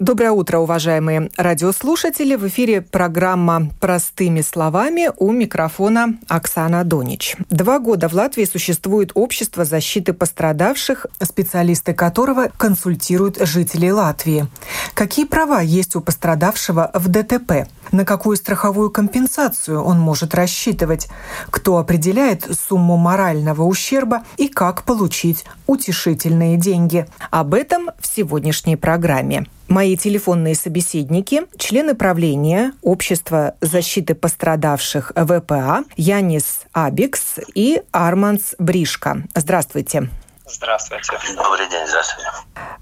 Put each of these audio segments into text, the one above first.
Доброе утро, уважаемые радиослушатели. В эфире программа «Простыми словами» у микрофона Оксана Донич. Два года в Латвии существует общество защиты пострадавших, специалисты которого консультируют жителей Латвии. Какие права есть у пострадавшего в ДТП? На какую страховую компенсацию он может рассчитывать? Кто определяет сумму морального ущерба и как получить утешительные деньги? Об этом в сегодняшней программе. Мои телефонные собеседники – члены правления Общества защиты пострадавших ВПА Янис Абикс и Арманс Бришка. Здравствуйте. Здравствуйте. Добрый день, здравствуйте.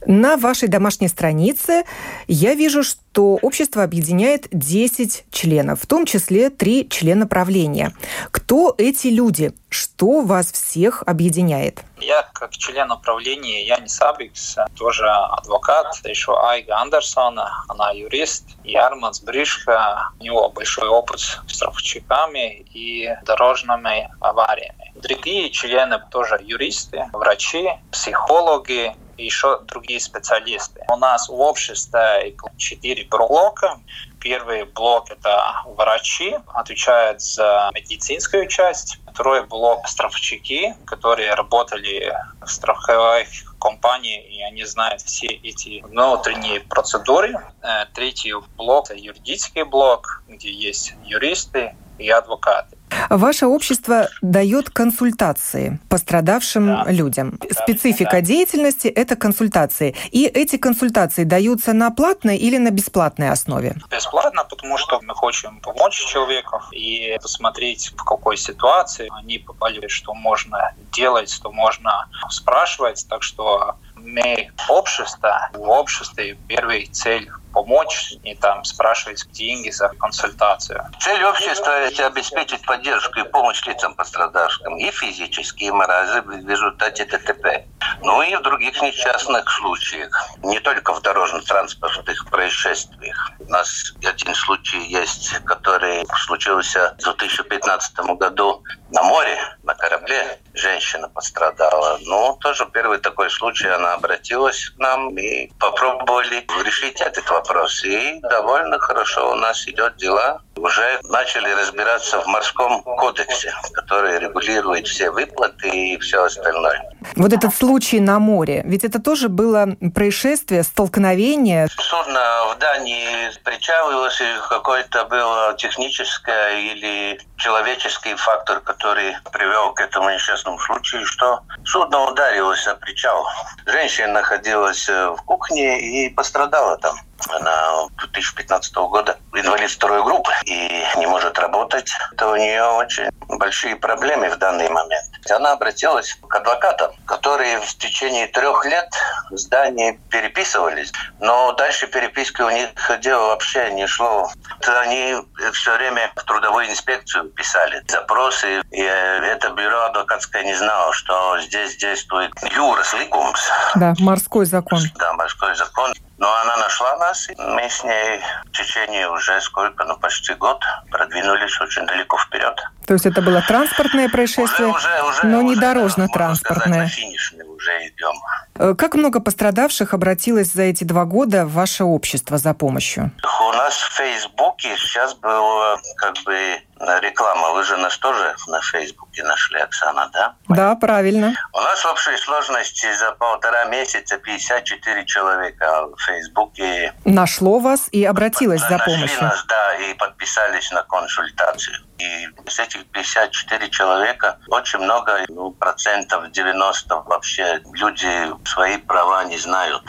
На вашей домашней странице я вижу, что общество объединяет 10 членов, в том числе 3 члена правления. Кто эти люди? Что вас всех объединяет? Я как член управления Яни Сабикс, тоже адвокат, еще Айга Андерсона, она юрист, и Арманс Бришка, у него большой опыт с страховщиками и дорожными авариями. Другие члены тоже юристы, врачи, психологи, и еще другие специалисты. У нас в обществе четыре блока. Первый блок – это врачи, отвечают за медицинскую часть. Второй блок – страховщики, которые работали в страховых компаниях, и они знают все эти внутренние процедуры. Э, третий блок – юридический блок, где есть юристы и адвокаты. Ваше общество дает консультации пострадавшим да. людям. Специфика да. деятельности – это консультации. И эти консультации даются на платной или на бесплатной основе? Бесплатно, потому что мы хотим помочь человеку и посмотреть, в какой ситуации они попали, что можно делать, что можно спрашивать. Так что мы общество, в обществе первая цель помочь и там спрашивать деньги за консультацию. Цель общества – обеспечить поддержку и помощь лицам пострадавшим и физически, и морально в результате ДТП. Ну и в других несчастных случаях. Не только в дорожно-транспортных происшествиях. У нас один случай есть, который случился в 2015 году на море, на корабле. Женщина пострадала. Ну, тоже первый такой случай. Она обратилась к нам и попробовали решить этот вопрос. И довольно хорошо у нас идет дела. Уже начали разбираться в морском кодексе, который регулирует все выплаты и все остальное. Вот этот случай на море, ведь это тоже было происшествие, столкновение. Судно в Дании причалилось, и какой-то был технический или человеческий фактор, который привел к этому несчастному случаю, что судно ударилось о причал. Женщина находилась в кухне и пострадала там. Она 2015 года инвалид второй группы и не может работать. Это у нее очень большие проблемы в данный момент. Она обратилась к адвокатам, которые в течение трех лет в здании переписывались, но дальше переписки у них дело вообще не шло. Они все время в трудовую инспекцию писали запросы, и это бюро адвокатское не знало, что здесь действует юрис ликумс. Да, морской закон. Да, морской закон. Но она нашла нас, и мы с ней в течение уже сколько, ну почти год продвинулись очень далеко вперед. То есть это было транспортное происшествие, уже, уже, уже, но не дорожно-транспортное. уже идем. Э, как много пострадавших обратилось за эти два года в ваше общество за помощью? У нас в Фейсбуке сейчас было как бы реклама. Вы же нас тоже на Фейсбуке нашли, Оксана, да? Да, правильно. У нас в общей сложности за полтора месяца 54 человека в Фейсбуке. Нашло вас и обратилось за помощью. нас, да, и подписались на консультацию. И с этих 54 человека очень много, ну, процентов 90 вообще люди свои права не знают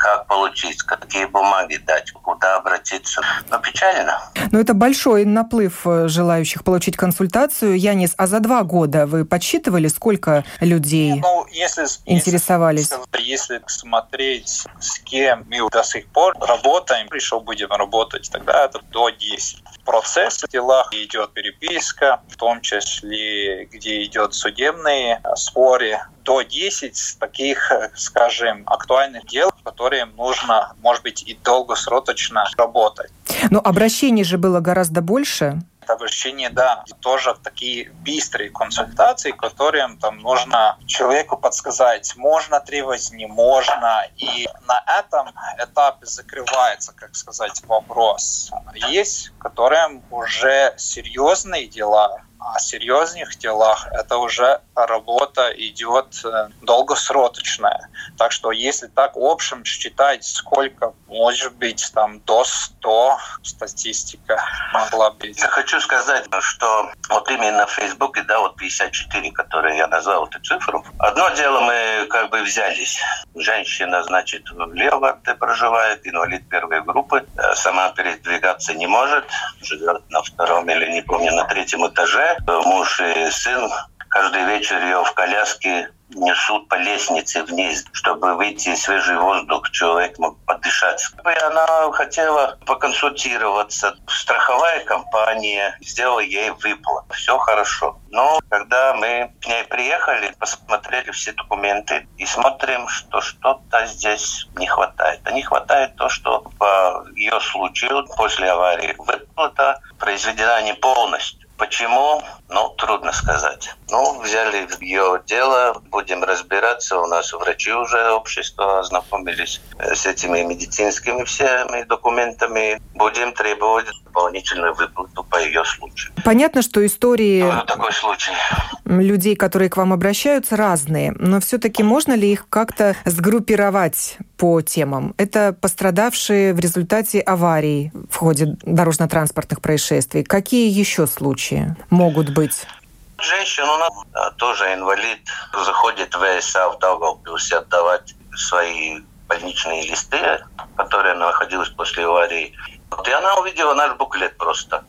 как получить, какие бумаги дать, куда обратиться. Но печально. Но это большой наплыв э, желающих получить консультацию. Янис, а за два года вы подсчитывали, сколько людей ну, если, интересовались? Если, если смотреть, с кем мы до сих пор работаем, пришел будем работать, тогда это до 10. Процесс в делах идет переписка, в том числе, где идет судебные споры, до 10 таких, э, скажем, актуальных дел, которые нужно, может быть, и долгосрочно работать. Но обращений же было гораздо больше. Обращение, да, тоже такие быстрые консультации, которым там нужно человеку подсказать, можно требовать, не можно. И на этом этапе закрывается, как сказать, вопрос. Есть, которым уже серьезные дела, о серьезных делах это уже работа идет э, долгосрочная. Так что если так общем считать, сколько может быть там до 100 статистика могла быть. Я хочу сказать, что вот именно в Фейсбуке, да, вот 54, которые я назвал эту цифру. Одно дело мы как бы взялись. Женщина, значит, в Леварте проживает, инвалид первой группы, э, сама передвигаться не может, живет на втором или, не помню, на третьем этаже Муж и сын каждый вечер ее в коляске несут по лестнице вниз, чтобы выйти свежий воздух, человек мог подышать. И она хотела поконсультироваться. Страховая компания сделала ей выплат. Все хорошо. Но когда мы к ней приехали, посмотрели все документы и смотрим, что что-то здесь не хватает. А не хватает то, что по ее случаю после аварии выплата произведена не полностью. Почему? Ну, трудно сказать. Ну, взяли ее дело, будем разбираться. У нас врачи уже общество ознакомились э, с этими медицинскими всеми документами. Будем требовать дополнительную выплату по ее случаю. Понятно, что истории ну, такой случай. Людей, которые к вам обращаются, разные. Но все-таки можно ли их как-то сгруппировать по темам? Это пострадавшие в результате аварий в ходе дорожно-транспортных происшествий. Какие еще случаи могут быть? Женщина, она тоже инвалид, заходит в ВСА в Даугавпилсе отдавать свои больничные листы, которые она находилась после аварии. Вот, и она увидела наш буклет просто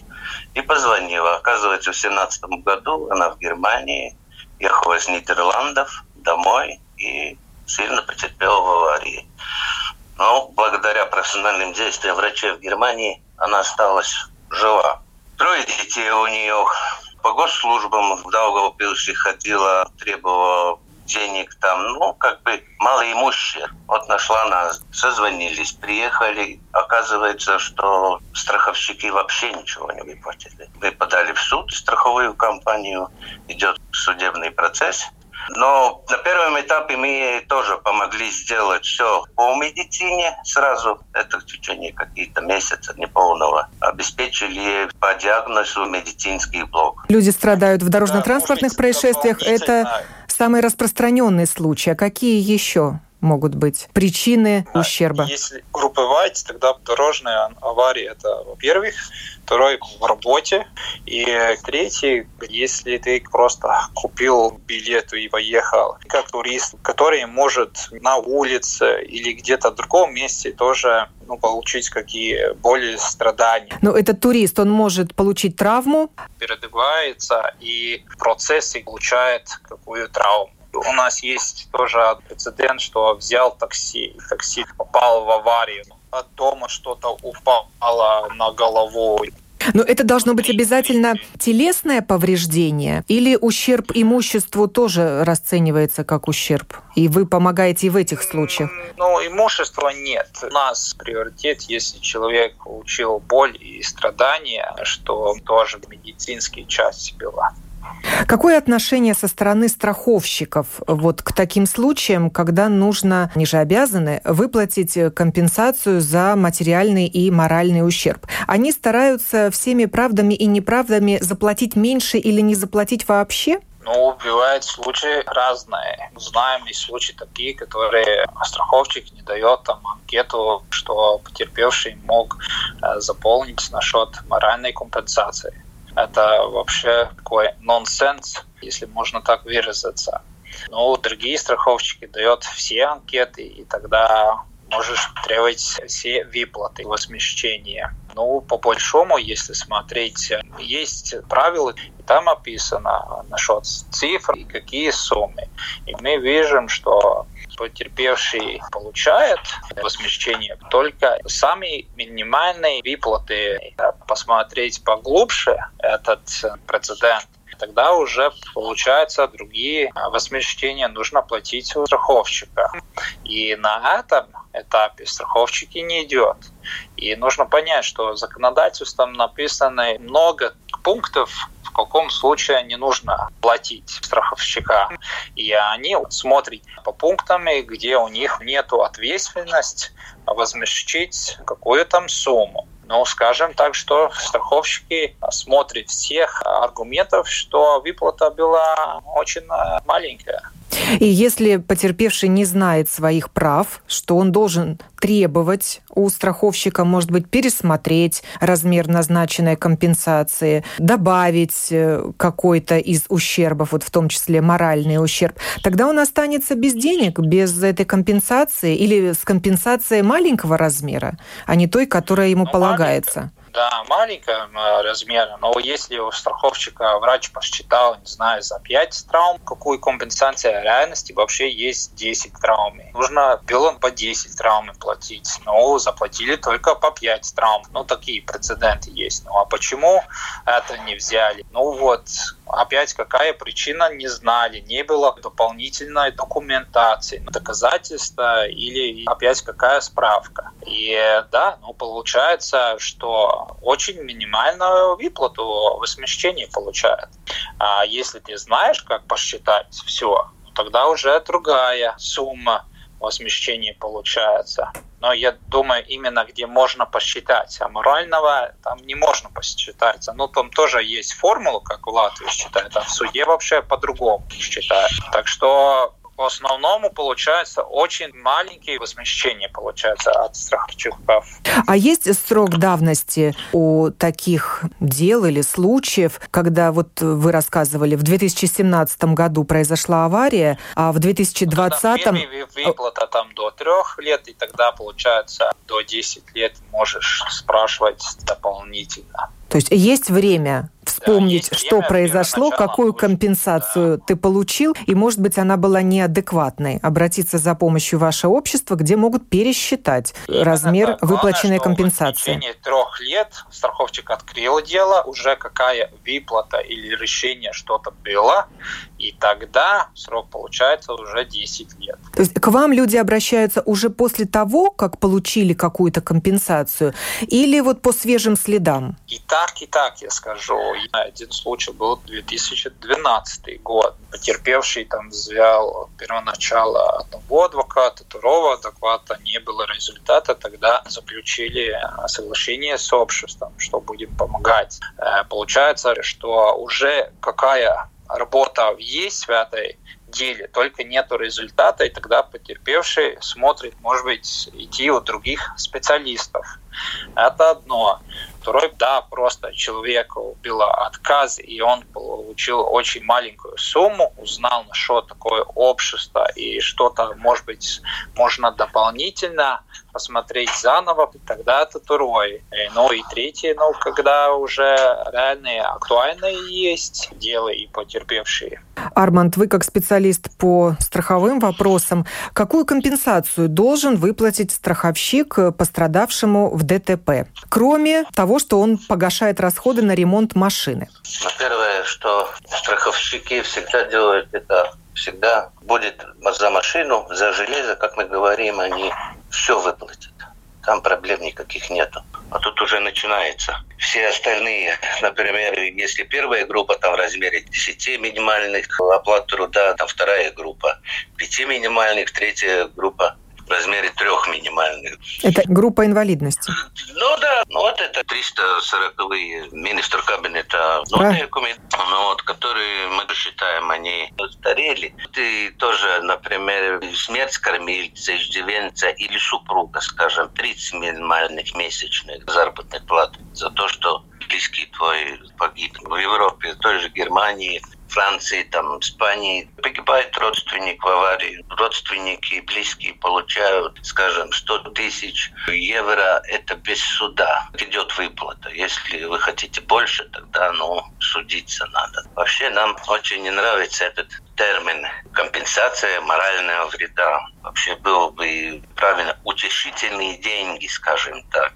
и позвонила. Оказывается, в семнадцатом году она в Германии ехала из Нидерландов домой и сильно потерпела в аварии. Но благодаря профессиональным действиям врачей в Германии она осталась жива. Трое детей у нее по госслужбам в Даугавпилсе ходила, требовала денег там, ну, как бы малоимущие. Вот нашла нас, созвонились, приехали. Оказывается, что страховщики вообще ничего не выплатили. Мы подали в суд страховую компанию, идет судебный процесс – но на первом этапе мы тоже помогли сделать все по медицине сразу. Это в течение каких-то месяцев неполного. Обеспечили по диагнозу медицинский блок. Люди страдают в дорожно-транспортных да, происшествиях. Это самый распространенный случай. А какие еще? Могут быть причины да, ущерба? Если группировать, тогда дорожные аварии – это, во-первых, второй – в работе, и третий – если ты просто купил билет и поехал, как турист, который может на улице или где-то в другом месте тоже ну, получить какие боли, страдания. Но этот турист, он может получить травму? Передвигается и в процессе получает какую травму. У нас есть тоже прецедент, что взял такси, такси попал в аварию, от дома что-то упало на голову. Но это должно быть обязательно телесное повреждение или ущерб имуществу тоже расценивается как ущерб? И вы помогаете и в этих случаях? Ну, имущества нет. У нас приоритет, если человек получил боль и страдания, что тоже медицинские части была. Какое отношение со стороны страховщиков вот к таким случаям, когда нужно, они же обязаны, выплатить компенсацию за материальный и моральный ущерб? Они стараются всеми правдами и неправдами заплатить меньше или не заплатить вообще? Ну, бывают случаи разные. Знаем и случаи такие, которые страховщик не дает там анкету, что потерпевший мог э, заполнить насчет моральной компенсации. Это вообще такой нонсенс, если можно так выразиться. Но другие страховщики дают все анкеты, и тогда можешь требовать все выплаты возмещения. Ну, по большому, если смотреть, есть правила, и там описано насчет цифр и какие суммы. И мы видим, что потерпевший получает возмещение только самые минимальные выплаты. Посмотреть поглубже этот прецедент, тогда уже получается другие возмещения нужно платить у страховщика. И на этом этапе страховщики не идет. И нужно понять, что законодательством написано много пунктов, в каком случае не нужно платить страховщика. И они смотрят по пунктам, где у них нет ответственности возмещить какую то сумму. Но скажем так, что страховщики смотрят всех аргументов, что выплата была очень маленькая. И если потерпевший не знает своих прав, что он должен требовать у страховщика, может быть, пересмотреть размер назначенной компенсации, добавить э, какой-то из ущербов, вот в том числе моральный ущерб, тогда он останется без денег, без этой компенсации или с компенсацией маленького размера, а не той, которая ему ну, полагается. Да, маленького размера, но если у страховщика врач посчитал, не знаю, за 5 травм, какую компенсацию реальности вообще есть 10 травм. Нужно было по 10 травм платить, но заплатили только по 5 травм. Ну, такие прецеденты есть. Ну, а почему это не взяли? Ну, вот, опять какая причина, не знали. Не было дополнительной документации, доказательства или опять какая справка. И да, ну, получается, что очень минимальную выплату возмещения получает. А если ты знаешь, как посчитать все, тогда уже другая сумма возмещения получается. Но я думаю, именно где можно посчитать, а морального там не можно посчитать. Ну, там тоже есть формула, как в Латвии считают, а в суде вообще по-другому считают. Так что по основному получается очень маленькие возмещения получается от страховщиков. А есть срок давности у таких дел или случаев, когда вот вы рассказывали, в 2017 году произошла авария, а в 2020... Ну, выплата там до трех лет, и тогда получается до 10 лет можешь спрашивать дополнительно. То есть есть время вспомнить, да, что произошло, какую компенсацию да. ты получил, и, может быть, она была неадекватной. Обратиться за помощью в ваше общество, где могут пересчитать Именно размер так. выплаченной Главное, компенсации. В течение трех лет страховщик открыл дело, уже какая выплата или решение что-то было, и тогда срок получается уже 10 лет. То есть к вам люди обращаются уже после того, как получили какую-то компенсацию, или вот по свежим следам? И так, и так, я скажу. Один случай был 2012 год. Потерпевший там взял первоначало одного адвоката, второго адвоката, не было результата, тогда заключили соглашение с обществом, что будем помогать. Э, получается, что уже какая работа есть в этой деле, только нету результата, и тогда потерпевший смотрит, может быть, идти у других специалистов. Это одно. Второй, да, просто человеку был отказ, и он получил очень маленькую сумму, узнал, на что такое общество, и что-то, может быть, можно дополнительно посмотреть заново, тогда это второй. И, ну и третий, ну, когда уже реальные, актуальные есть дело и потерпевшие. Арманд, вы как специалист по страховым вопросам, какую компенсацию должен выплатить страховщик пострадавшему в ДТП, кроме того, что он погашает расходы на ремонт машины? Первое, что страховщики всегда делают это всегда будет за машину, за железо, как мы говорим, они все выплатят. Там проблем никаких нету. А тут уже начинается. Все остальные, например, если первая группа там в размере 10 минимальных оплат труда, там вторая группа 5 минимальных, третья группа в размере трех минимальных. Это группа инвалидности? Ну да, ну вот это 340-е министр кабинета нотиками, ну, вот, которые мы считаем, они устарели. Ты тоже, например, смерть кормильца, иждивенца или супруга, скажем, 30 минимальных месячных заработных плат за то, что близкий твой погиб. В Европе, в той же Германии, Франции, там, Испании погибает родственник в аварии. Родственники и близкие получают, скажем, 100 тысяч евро. Это без суда. Идет выплата. Если вы хотите больше, тогда, ну, судиться надо. Вообще нам очень не нравится этот термин компенсация морального вреда. Вообще было бы правильно утешительные деньги, скажем так.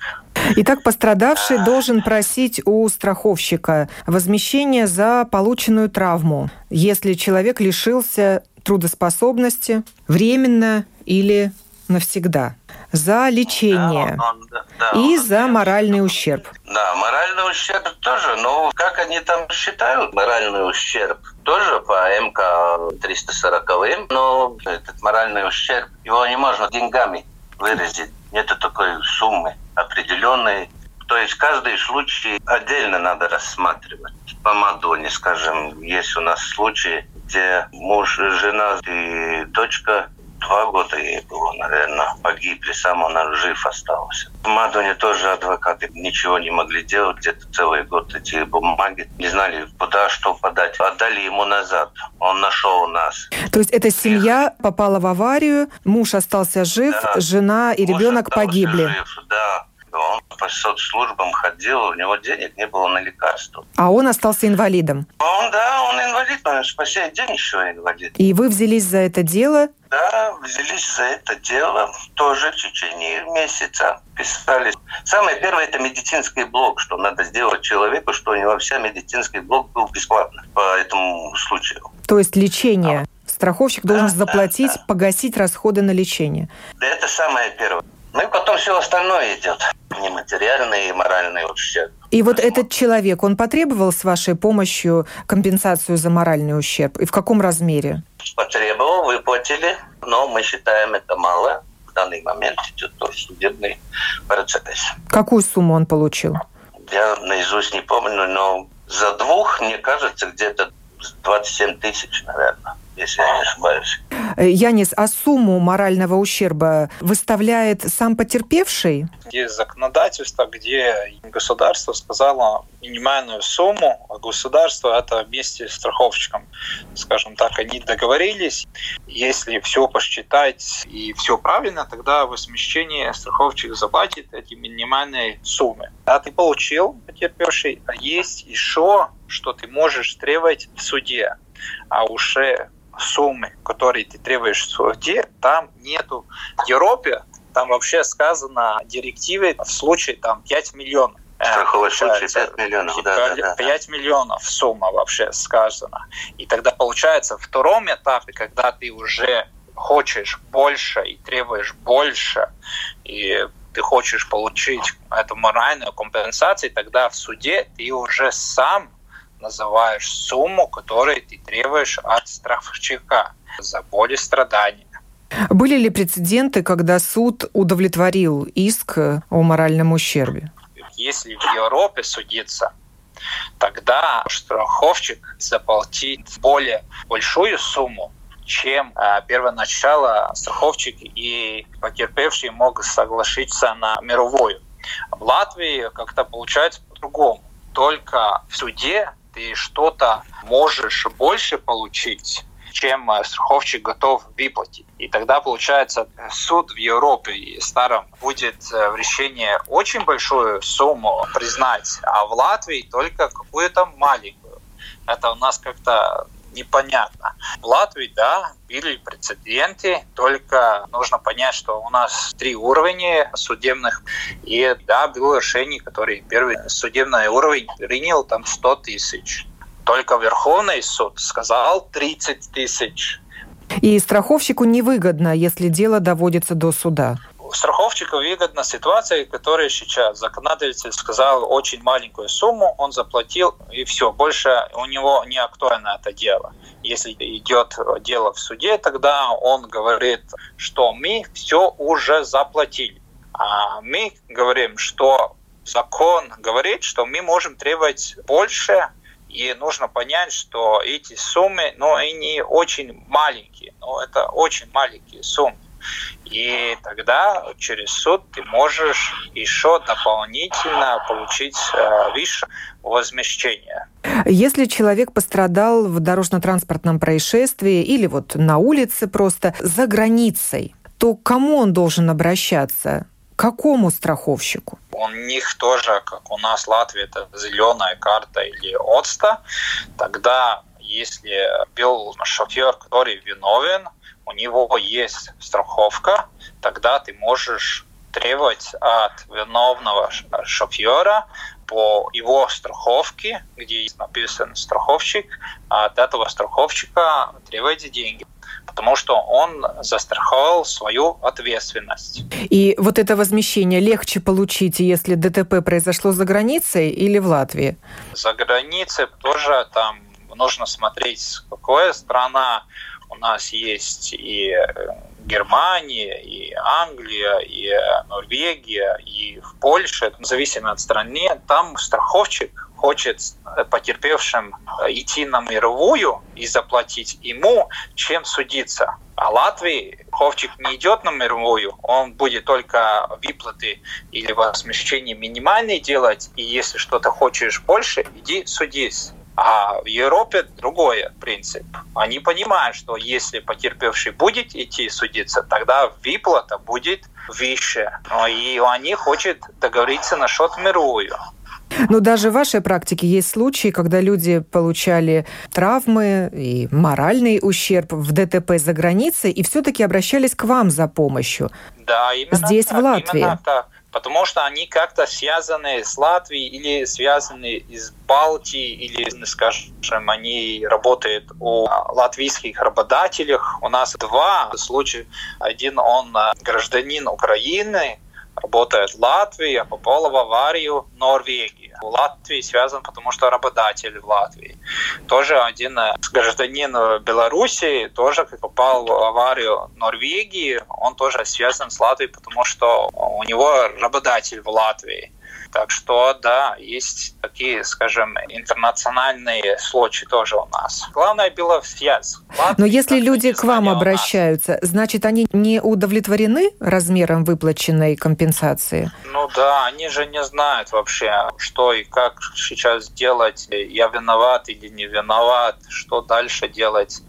Итак, пострадавший должен просить у страховщика возмещение за полученную травму, если человек лишился трудоспособности временно или навсегда. За лечение Да, он- да, да, и он за моральный ущерб. Да, моральный ущерб тоже, но как они там считают моральный ущерб? Тоже по МК 340, но этот моральный ущерб, его не можно деньгами выразить. Нету такой суммы определенной. То есть каждый случай отдельно надо рассматривать. По Мадоне, скажем, есть у нас случаи, где муж, жена и дочка Два года ей было, наверное, погибли, сам он жив остался. В Мадоне тоже адвокаты ничего не могли делать, где-то целый год эти бумаги не знали, куда что подать. Отдали ему назад, он нашел нас. То есть эта семья попала в аварию, муж остался жив, Да. жена и Муж ребенок погибли. жив, да. Он по соцслужбам ходил, у него денег не было на лекарства. А он остался инвалидом. Он, да, он инвалид, по сей день еще инвалид. И вы взялись за это дело. Да, взялись за это дело тоже в течение месяца. Писали. Самое первое – это медицинский блок, что надо сделать человеку, что у него вся медицинский блок был бесплатно по этому случаю. То есть лечение. Страховщик должен Да, да, заплатить, да. погасить расходы на лечение. Да это самое первое. Ну и потом все остальное идет. Нематериальный и моральный ущерб. И вот этот человек, он потребовал с вашей помощью компенсацию за моральный ущерб? И в каком размере? Потребовал, выплатили, но мы считаем это мало. В данный момент идет судебный процесс. Какую сумму он получил? Я наизусть не помню, но за двух, мне кажется, где-то 27 тысяч, наверное, если я не ошибаюсь. Янис, а сумму морального ущерба выставляет сам потерпевший? Есть законодательство, где государство сказало минимальную сумму, а государство это вместе с страховщиком, скажем так, они договорились. Если все посчитать и все правильно, тогда возмещение страховщик заплатит эти минимальные суммы. А ты получил, потерпевший, а есть еще, что ты можешь требовать в суде. А уже суммы, которые ты требуешь в суде, там нету. В Европе там вообще сказано в директиве в случае там 5 миллионов. Страховой случай получается, 5 миллионов, да, да, да. 5 миллионов сумма вообще сказана. И тогда получается в втором этапе, когда ты уже хочешь больше и требуешь больше, и ты хочешь получить эту моральную компенсацию, тогда в суде ты уже сам называешь сумму, которую ты требуешь от страховщика за боль и страдания. Были ли прецеденты, когда суд удовлетворил иск о моральном ущербе? Если в Европе судиться, тогда страховщик заплатит более большую сумму, чем э, первоначально страховщик и потерпевший могут согласиться на мировую. В Латвии как-то получается по-другому. Только в суде ты что-то можешь больше получить, чем э, страховщик готов выплатить. И тогда, получается, суд в Европе и старом будет э, в решении очень большую сумму признать, а в Латвии только какую-то маленькую. Это у нас как-то непонятно. В Латвии, да, были прецеденты, только нужно понять, что у нас три уровня судебных, и да, было решение, которое первый судебный уровень принял там 100 тысяч. Только Верховный суд сказал 30 тысяч. И страховщику невыгодно, если дело доводится до суда. Страховщику выгодна ситуация, которая сейчас законодатель сказал очень маленькую сумму, он заплатил и все, больше у него не актуально это дело. Если идет дело в суде, тогда он говорит, что мы все уже заплатили. А мы говорим, что закон говорит, что мы можем требовать больше, и нужно понять, что эти суммы, ну, они очень маленькие, ну, это очень маленькие суммы. И тогда через суд ты можешь еще дополнительно получить э, выше возмещение. Если человек пострадал в дорожно-транспортном происшествии или вот на улице просто за границей, то к кому он должен обращаться? К какому страховщику? У них тоже, как у нас в Латвии, это зеленая карта или ОЦТА. Тогда, если был шофер, который виновен, у него есть страховка, тогда ты можешь требовать от виновного шофера по его страховке, где написан страховщик, от этого страховщика требуйте деньги. потому что он застраховал свою ответственность. И вот это возмещение легче получить, если ДТП произошло за границей или в Латвии? За границей тоже там нужно смотреть, какая страна. У нас есть и Германия, и Англия, и Норвегия, и в Польше, в зависимости от страны, там страховщик хочет потерпевшим идти на мировую и заплатить ему, чем судиться. А Латвии Ховчик не идет на мировую, он будет только выплаты или возмещение минимальные делать, и если что-то хочешь больше, иди судись. А в Европе другой принцип. Они понимают, что если потерпевший будет идти судиться, тогда выплата будет выше. И они хотят договориться насчет мировую. Но даже в вашей практике есть случаи, когда люди получали травмы и моральный ущерб в ДТП за границей и все-таки обращались к вам за помощью. Да, именно Здесь, так, в Латвии. Именно так потому что они как-то связаны с Латвией или связаны из Балтии, или, скажем, они работают у латвийских работодателей. У нас два случая. Один он гражданин Украины, работает в Латвии, а попал в аварию Норвегии. В Латвии связан, потому что работодатель в Латвии. Тоже один э, гражданин Беларуси тоже попал в аварию Норвегии. Он тоже связан с Латвией, потому что у него работодатель в Латвии. Так что, да, есть такие, скажем, интернациональные случаи тоже у нас. Главное было связь. Но если люди к вам обращаются, значит, они не удовлетворены размером выплаченной компенсации? Ну да, они же не знают вообще, что и как сейчас делать. Я виноват или не виноват, что дальше делать.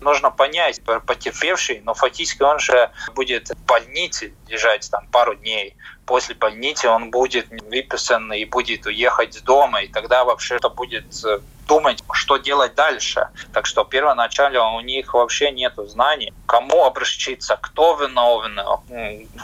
Нужно понять, потерпевший, но фактически он же будет в больнице лежать там пару дней после больницы он будет выписан и будет уехать с дома, и тогда вообще это будет э, думать, что делать дальше. Так что первоначально у них вообще нет знаний, кому обращаться, кто виновен,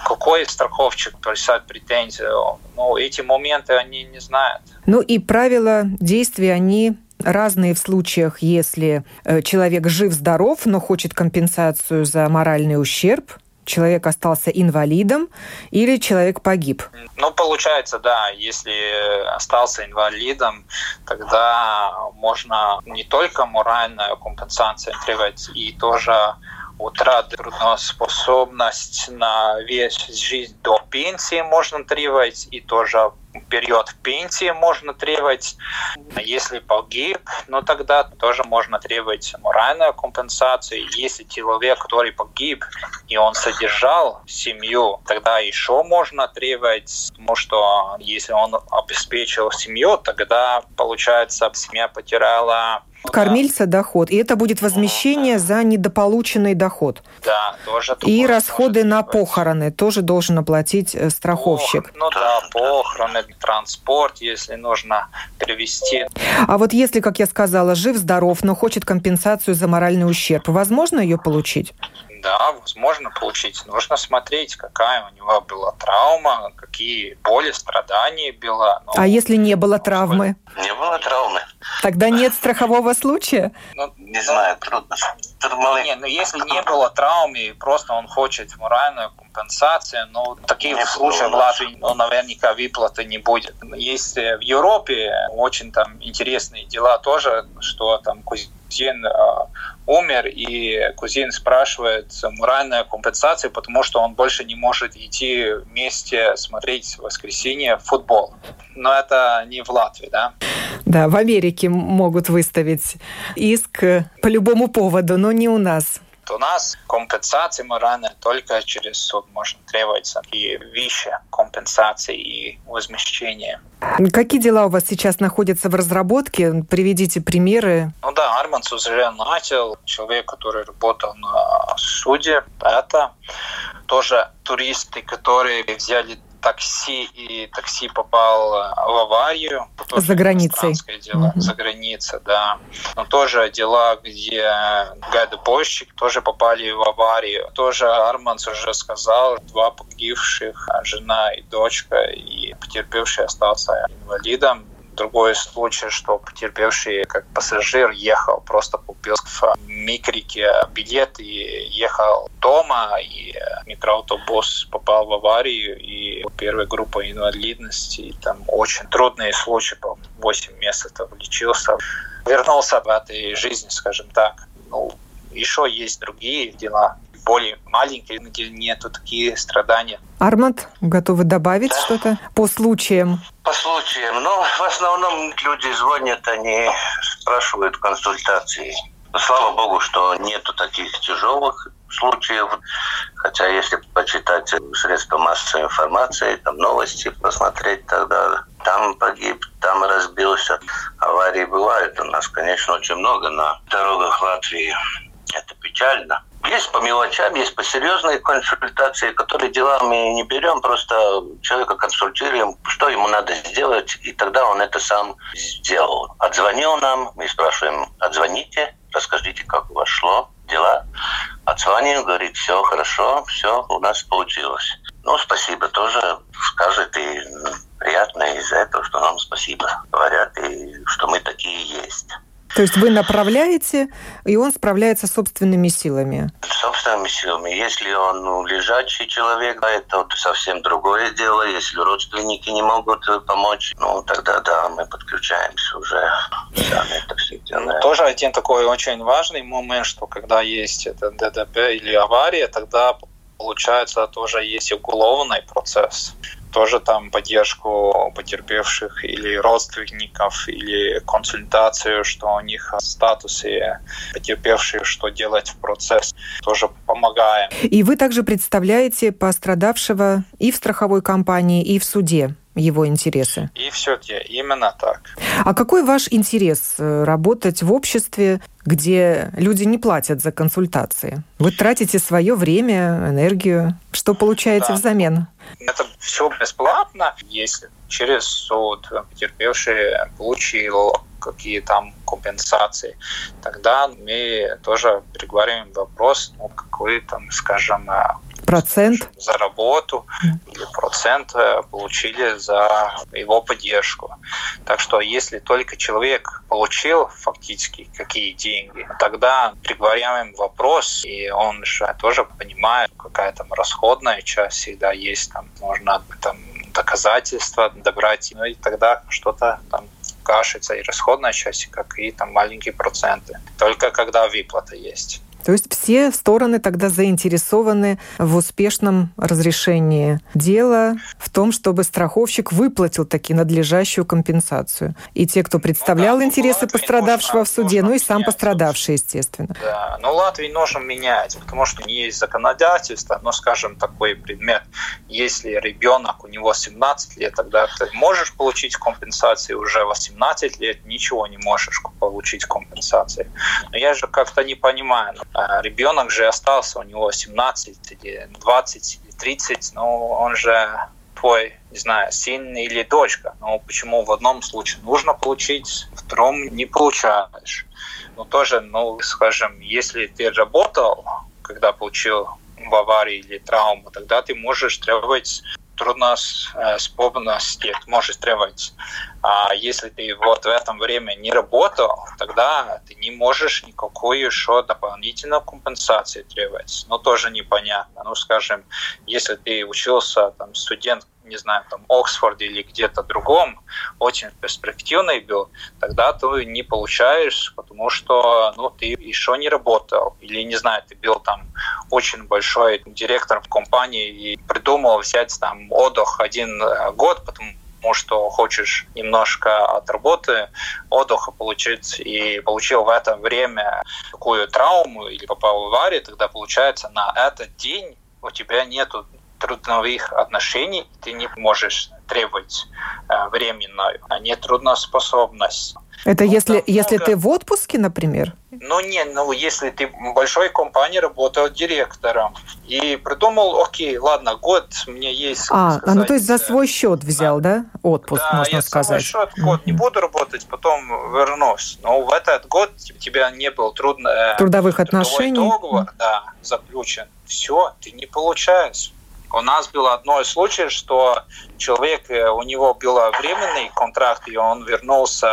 какой страховщик писать претензию. Ну, эти моменты они не знают. Ну и правила действия, они разные в случаях, если э, человек жив-здоров, но хочет компенсацию за моральный ущерб, человек остался инвалидом или человек погиб? Ну, получается, да, если остался инвалидом, тогда можно не только моральную компенсацию требовать, и тоже утрата трудоспособность на весь жизнь до пенсии можно требовать, и тоже период пенсии можно требовать. Если погиб, ну тогда тоже можно требовать моральную компенсацию. Если человек, который погиб, и он содержал семью, тогда еще можно требовать, потому что если он обеспечил семью, тогда, получается, семья потеряла кормильца доход. И это будет возмещение за недополученный доход. Да, тоже. И расходы на похороны тоже должен оплатить э, страховщик. Ох, ну да, похороны, транспорт, если нужно перевести. А вот если, как я сказала, жив-здоров, но хочет компенсацию за моральный ущерб, возможно ее получить? Да, возможно получить. Нужно смотреть, какая у него была травма, какие боли, страдания было. Ну, а если не было травмы? Не было травмы. Тогда нет страхового случая? Ну, не знаю, трудно. Нет, ну если не было травмы, просто он хочет моральную компенсацию, но таких не случаев в Латвии ну, наверняка выплаты не будет. Есть в Европе очень там интересные дела тоже, что там кузин э, умер, и кузин спрашивает моральную компенсацию, потому что он больше не может идти вместе смотреть в воскресенье футбол. Но это не в Латвии, да? Да, в Америке могут выставить иск по любому поводу, но не у нас. У нас компенсации моральные только через суд можно требовать и выше компенсации и возмещения. Какие дела у вас сейчас находятся в разработке? Приведите примеры. Ну да, Арманс уже начал. Человек, который работал на суде, это тоже туристы, которые взяли такси, и такси попал э, в аварию. За границей. Дело, угу. За границей, да. Но тоже дела, где гайдобойщик тоже попали в аварию. Тоже Арманс уже сказал, два погибших, жена и дочка, и потерпевший остался инвалидом. Другой случай, что потерпевший как пассажир ехал, просто купил в Микрике билет и ехал дома, и микроавтобус попал в аварию, и первая группа инвалидности, и там очень трудные случаи, по 8 месяцев лечился. Вернулся в этой жизни, скажем так. Ну, еще есть другие дела, более маленькие, где нету такие страдания. Арманд, готовы добавить да. что-то по случаям? По случаям. Ну, в основном люди звонят, они спрашивают консультации. Слава богу, что нету таких тяжелых случаев. Хотя если почитать средства массовой информации, там новости посмотреть, тогда там погиб, там разбился. Аварии бывают у нас, конечно, очень много на дорогах Латвии. Это печально. Есть по мелочам, есть по серьезной консультации, которые дела мы не берем, просто человека консультируем, что ему надо сделать, и тогда он это сам сделал. Отзвонил нам, мы спрашиваем, отзвоните, расскажите, как у вас шло, дела. Отзвонил, говорит, все хорошо, все у нас получилось. Ну, спасибо тоже скажет, и приятно из-за этого, что нам спасибо говорят, и что мы такие есть. То есть вы направляете, и он справляется собственными силами? Собственными силами. Если он ну, лежачий человек, это совсем другое дело. Если родственники не могут помочь, ну тогда да, мы подключаемся уже. Сами это все делаем. Тоже один такой очень важный момент, что когда есть это ДДП или авария, тогда получается тоже есть уголовный процесс тоже там поддержку потерпевших или родственников, или консультацию, что у них в статусе потерпевших, что делать в процесс, тоже помогаем. И вы также представляете пострадавшего и в страховой компании, и в суде его интересы. И все-таки именно так. А какой ваш интерес э, работать в обществе, где люди не платят за консультации? Вы тратите свое время, энергию. Что получаете да. взамен? Это все бесплатно, если через суд потерпевший получил какие там компенсации, тогда мы тоже переговорим вопрос, ну, какой там, скажем, процент. за работу или процент э, получили за его поддержку. Так что если только человек получил фактически какие деньги, тогда приговоряем вопрос, и он же тоже понимает, какая там расходная часть всегда есть, там можно там доказательства добрать, ну и тогда что-то там кашится и расходная часть, как и там маленькие проценты. Только когда выплата есть. То есть все стороны тогда заинтересованы в успешном разрешении дела, в том, чтобы страховщик выплатил таки надлежащую компенсацию. И те, кто представлял ну, да, интересы пострадавшего нужно, в суде, ну и сам пострадавший, естественно. Да, но Латвии нужно менять, потому что не есть законодательство, но, скажем, такой предмет, если ребенок, у него 17 лет, тогда ты можешь получить компенсацию, уже 18 лет ничего не можешь получить компенсации. Но я же как-то не понимаю, а ребенок же остался, у него 17 или 20 или 30, но он же твой, не знаю, сын или дочка. Но почему в одном случае нужно получить, в втором не получаешь? Ну, тоже, ну, скажем, если ты работал, когда получил в аварии или травму, тогда ты можешь требовать трудно э, способности можешь требовать. А если ты вот в этом время не работал, тогда ты не можешь никакой еще дополнительной компенсации требовать. Но тоже непонятно. Ну, скажем, если ты учился, там, студент не знаю, там, Оксфорде или где-то другом, очень перспективный был, тогда ты не получаешь, потому что, ну, ты еще не работал. Или, не знаю, ты был там очень большой директором в компании и придумал взять там отдых один э, год, потому потому что хочешь немножко от работы отдыха получить, и получил в это время такую травму или попал в аварию, тогда получается на этот день у тебя нету трудновых отношений, ты не можешь требовать э, временную, а не трудноспособность. Это ну, если, если много... ты в отпуске, например? Ну, не, ну, если ты в большой компании работал директором и придумал, окей, ладно, год мне есть... А, сказать, ну, то есть за свой счет взял, да, да? отпуск, да, можно я сказать? свой счет, год mm-hmm. не буду работать, потом вернусь. Но в этот год у тебя не был трудно... Э, Трудовых отношений? договор, mm-hmm. да, заключен. Все, ты не получаешь У нас было одно случай, что человек, э, у него был временный контракт, и он вернулся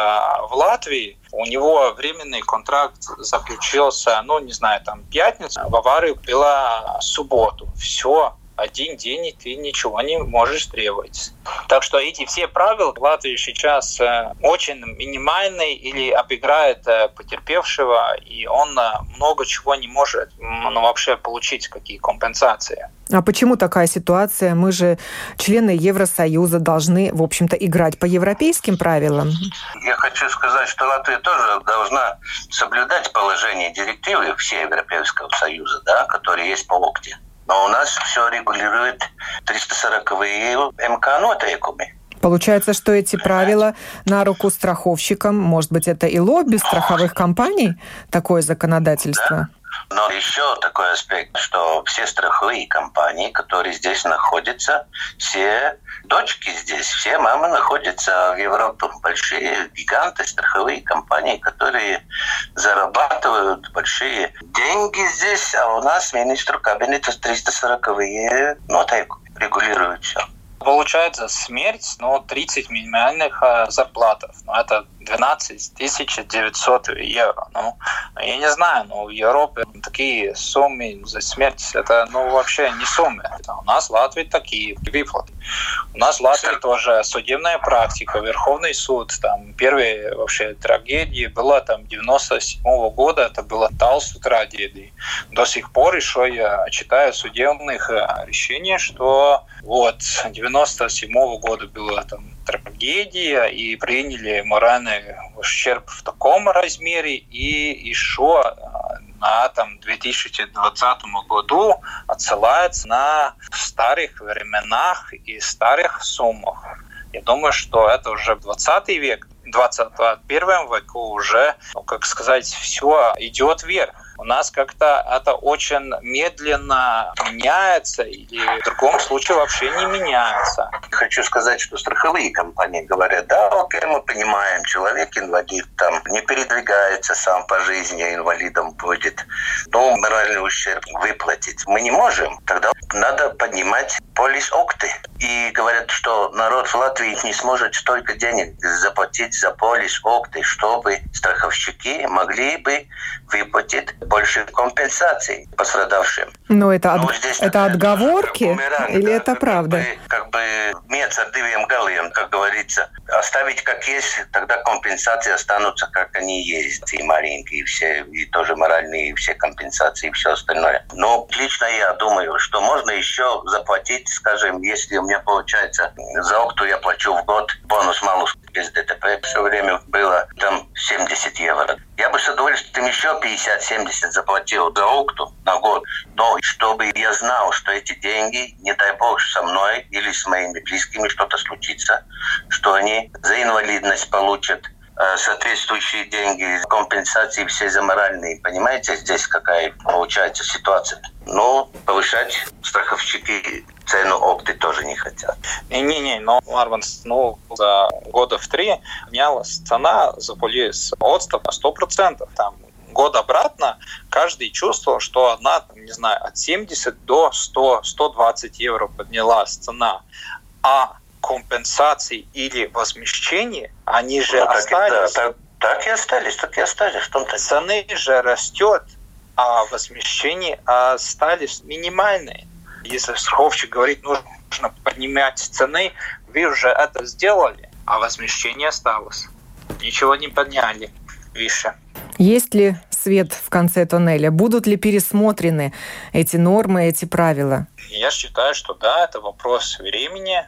в Латвию. У него временный контракт заключился, ну, не знаю, там, пятницу, в аварию была субботу. Все, один день, и ты ничего не можешь требовать. Так что эти все правила в Латвии сейчас э, очень минимальные или обыграет э, потерпевшего, и он э, много чего не может ну, вообще получить, какие компенсации. А почему такая ситуация? Мы же члены Евросоюза должны, в общем-то, играть по европейским правилам. Я хочу сказать, что Латвия тоже должна соблюдать положение директивы всей Европейского Союза, да, которые есть по ОКТе. Но у нас все регулирует 340-е МК нотейками. Получается, что эти правила на руку страховщикам, может быть, это и лобби страховых компаний, такое законодательство? Да. Но еще такой аспект, что все страховые компании, которые здесь находятся, все дочки здесь, все мамы находятся в Европе. Большие гиганты, страховые компании, которые зарабатывают большие деньги здесь, а у нас министр кабинета 340-е нотайку регулирует все. Получается смерть, но 30 минимальных э, зарплатов. Ну, это 12 900 евро. Ну, я не знаю, но в Европе такие суммы за смерть, это ну, вообще не суммы. Это у нас в Латвии такие выплаты. У нас в Латвии тоже судебная практика, Верховный суд, там первые вообще трагедии было там 97 -го года, это было Талсу трагедии. До сих пор еще я читаю судебных э, решений, что вот 97 -го года было там трагедия и приняли моральный ущерб в таком размере. И еще а, на там, 2020 году отсылается на старых временах и старых суммах. Я думаю, что это уже 20 век, 21 веку уже, ну, как сказать, все идет вверх у нас как-то это очень медленно меняется или в другом случае вообще не меняется. Хочу сказать, что страховые компании говорят, да, окей, мы понимаем, человек инвалид там не передвигается сам по жизни, инвалидом будет, но моральный ущерб выплатить мы не можем. Тогда надо поднимать полис окты. И говорят, что народ в Латвии не сможет столько денег заплатить за полис окты, чтобы страховщики могли бы выплатить больше компенсаций пострадавшим. Но это, от... здесь это отговорки бумеранг, или это как правда? Бы, как бы меца дивим галием, как говорится. Оставить как есть, тогда компенсации останутся как они есть. И маленькие, и все, и тоже моральные, и все компенсации, и все остальное. Но лично я думаю, что можно еще заплатить, скажем, если у меня получается за окту я плачу в год бонус малус без ДТП все время было там 70 евро. Я бы с удовольствием еще 50-70 заплатил за окту на год. Но чтобы я знал, что эти деньги, не дай бог, со мной или с моими близкими что-то случится, что они за инвалидность получат соответствующие деньги, компенсации все за моральные. Понимаете, здесь какая получается ситуация? Но повышать страховщики цену опты тоже не хотят. Не-не-не, но Марванс, ну, за года в три менялась цена за полис от 100 на 100%. Там год обратно каждый чувствовал, что она, не знаю, от 70 до 100, 120 евро поднялась цена. А компенсации или возмещение, они же ну, остались. Так, да, так и остались, так и остались. В том-то Цены же растет, а возмещения остались минимальные. Если страховщик говорит, нужно поднимать цены, вы уже это сделали, а возмещение осталось. Ничего не подняли выше. Есть ли свет в конце туннеля? Будут ли пересмотрены эти нормы, эти правила? Я считаю, что да, это вопрос времени.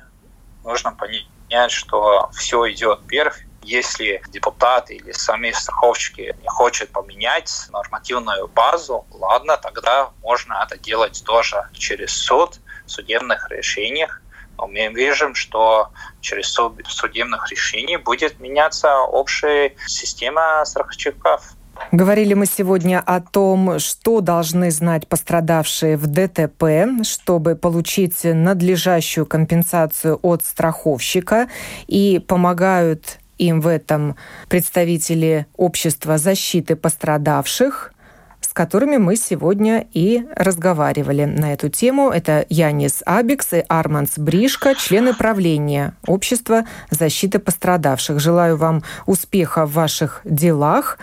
Нужно понять, что все идет вверх, если депутаты или сами страховщики не хотят поменять нормативную базу, ладно, тогда можно это делать тоже через суд, в судебных решениях. Но мы видим, что через суд судебных решений будет меняться общая система страховщиков. Говорили мы сегодня о том, что должны знать пострадавшие в ДТП, чтобы получить надлежащую компенсацию от страховщика и помогают им в этом представители общества защиты пострадавших. С которыми мы сегодня и разговаривали на эту тему. Это Янис Абикс и Арманс Бришка, члены правления Общества защиты пострадавших. Желаю вам успеха в ваших делах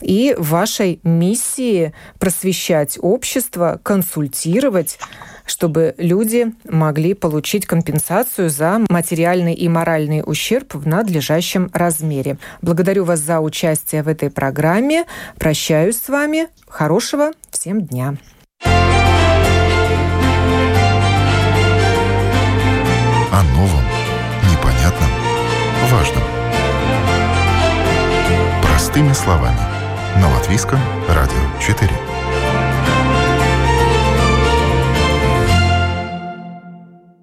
и вашей миссии просвещать общество, консультировать, чтобы люди могли получить компенсацию за материальный и моральный ущерб в надлежащем размере. Благодарю вас за участие в этой программе. Прощаюсь с вами. Хорошего всем дня. О новом, непонятном, важном. Простыми словами. На Латвийском радио 4.